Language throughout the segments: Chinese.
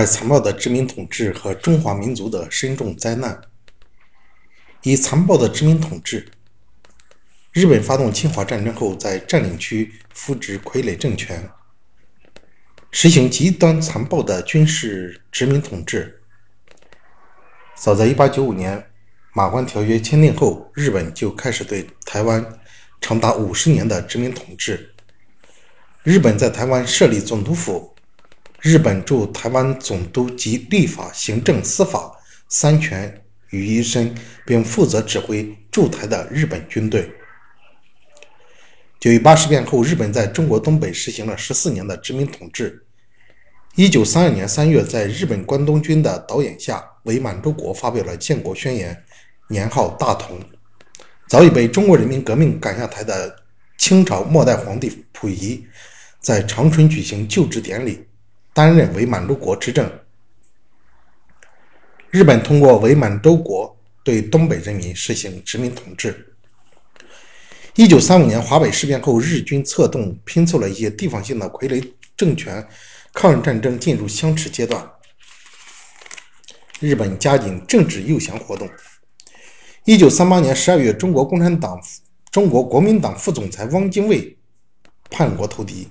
而残暴的殖民统治和中华民族的深重灾难。以残暴的殖民统治，日本发动侵华战争后，在占领区扶植傀儡政权，实行极端残暴的军事殖民统治。早在1895年。马关条约签订后，日本就开始对台湾长达五十年的殖民统治。日本在台湾设立总督府，日本驻台湾总督集立法、行政、司法三权于一身，并负责指挥驻台的日本军队。九一八事变后，日本在中国东北实行了十四年的殖民统治。一九三二年三月，在日本关东军的导演下，伪满洲国发表了建国宣言。年号大同，早已被中国人民革命赶下台的清朝末代皇帝溥仪，在长春举行就职典礼，担任伪满洲国执政。日本通过伪满洲国对东北人民实行殖民统治。一九三五年华北事变后，日军策动拼凑了一些地方性的傀儡政权，抗日战争进入相持阶段。日本加紧政治诱降活动。一九三八年十二月，中国共产党、中国国民党副总裁汪精卫叛国投敌。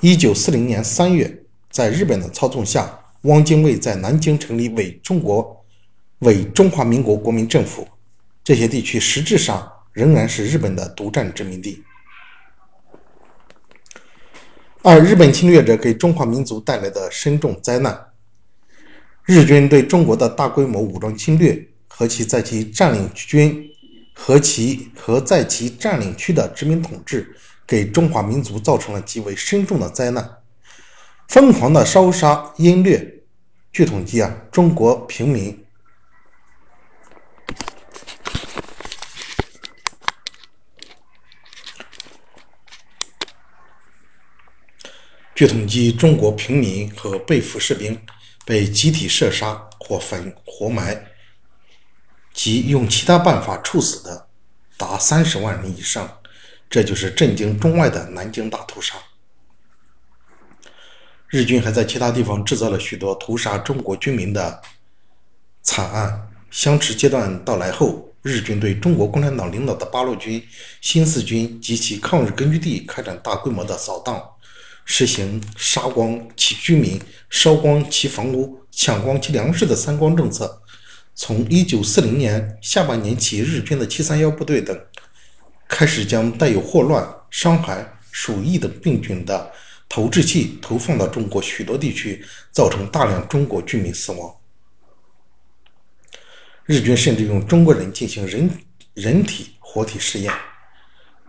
一九四零年三月，在日本的操纵下，汪精卫在南京成立伪中国、伪中华民国国民政府。这些地区实质上仍然是日本的独占殖民地。二、日本侵略者给中华民族带来的深重灾难。日军对中国的大规模武装侵略。和其在其占领军和其和在其占领区的殖民统治，给中华民族造成了极为深重的灾难。疯狂的烧杀淫掠，据统计啊，中国平民，据统计，中国平民和被俘士兵被集体射杀、或焚、活埋。及用其他办法处死的达三十万人以上，这就是震惊中外的南京大屠杀。日军还在其他地方制造了许多屠杀中国军民的惨案。相持阶段到来后，日军对中国共产党领导的八路军、新四军及其抗日根据地开展大规模的扫荡，实行杀光其居民、烧光其房屋、抢光其粮食的“三光”政策。从一九四零年下半年起，日军的七三幺部队等开始将带有霍乱、伤寒、鼠疫等病菌的投掷器投放到中国许多地区，造成大量中国居民死亡。日军甚至用中国人进行人人体活体试验。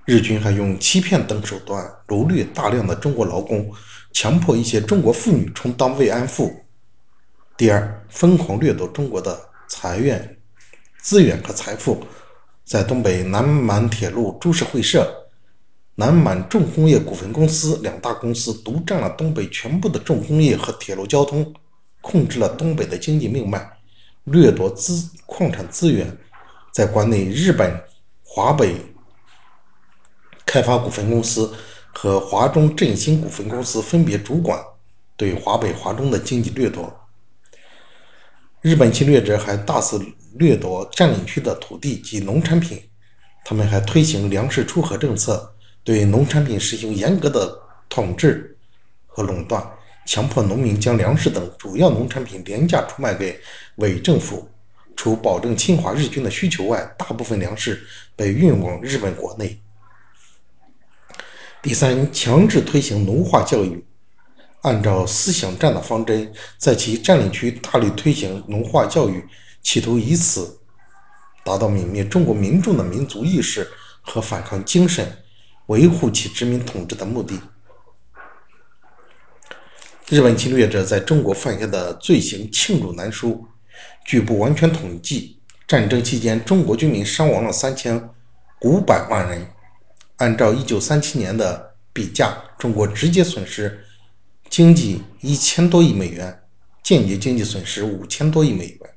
日军还用欺骗等手段掳掠大量的中国劳工，强迫一些中国妇女充当慰安妇。第二，疯狂掠夺中国的。财源、资源和财富，在东北南满铁路株式会社、南满重工业股份公司两大公司独占了东北全部的重工业和铁路交通，控制了东北的经济命脉，掠夺资矿产资源。在关内，日本华北开发股份公司和华中振兴股份公司分别主管对华北、华中的经济掠夺。日本侵略者还大肆掠夺占领区的土地及农产品，他们还推行粮食出河政策，对农产品实行严格的统治和垄断，强迫农民将粮食等主要农产品廉价出卖给伪政府。除保证侵华日军的需求外，大部分粮食被运往日本国内。第三，强制推行奴化教育。按照思想战的方针，在其占领区大力推行农化教育，企图以此达到泯灭中国民众的民族意识和反抗精神，维护其殖民统治的目的。日本侵略者在中国犯下的罪行罄竹难书，据不完全统计，战争期间中国军民伤亡了三千五百万人。按照一九三七年的比价，中国直接损失。经济一千多亿美元，间接经济损失五千多亿美元。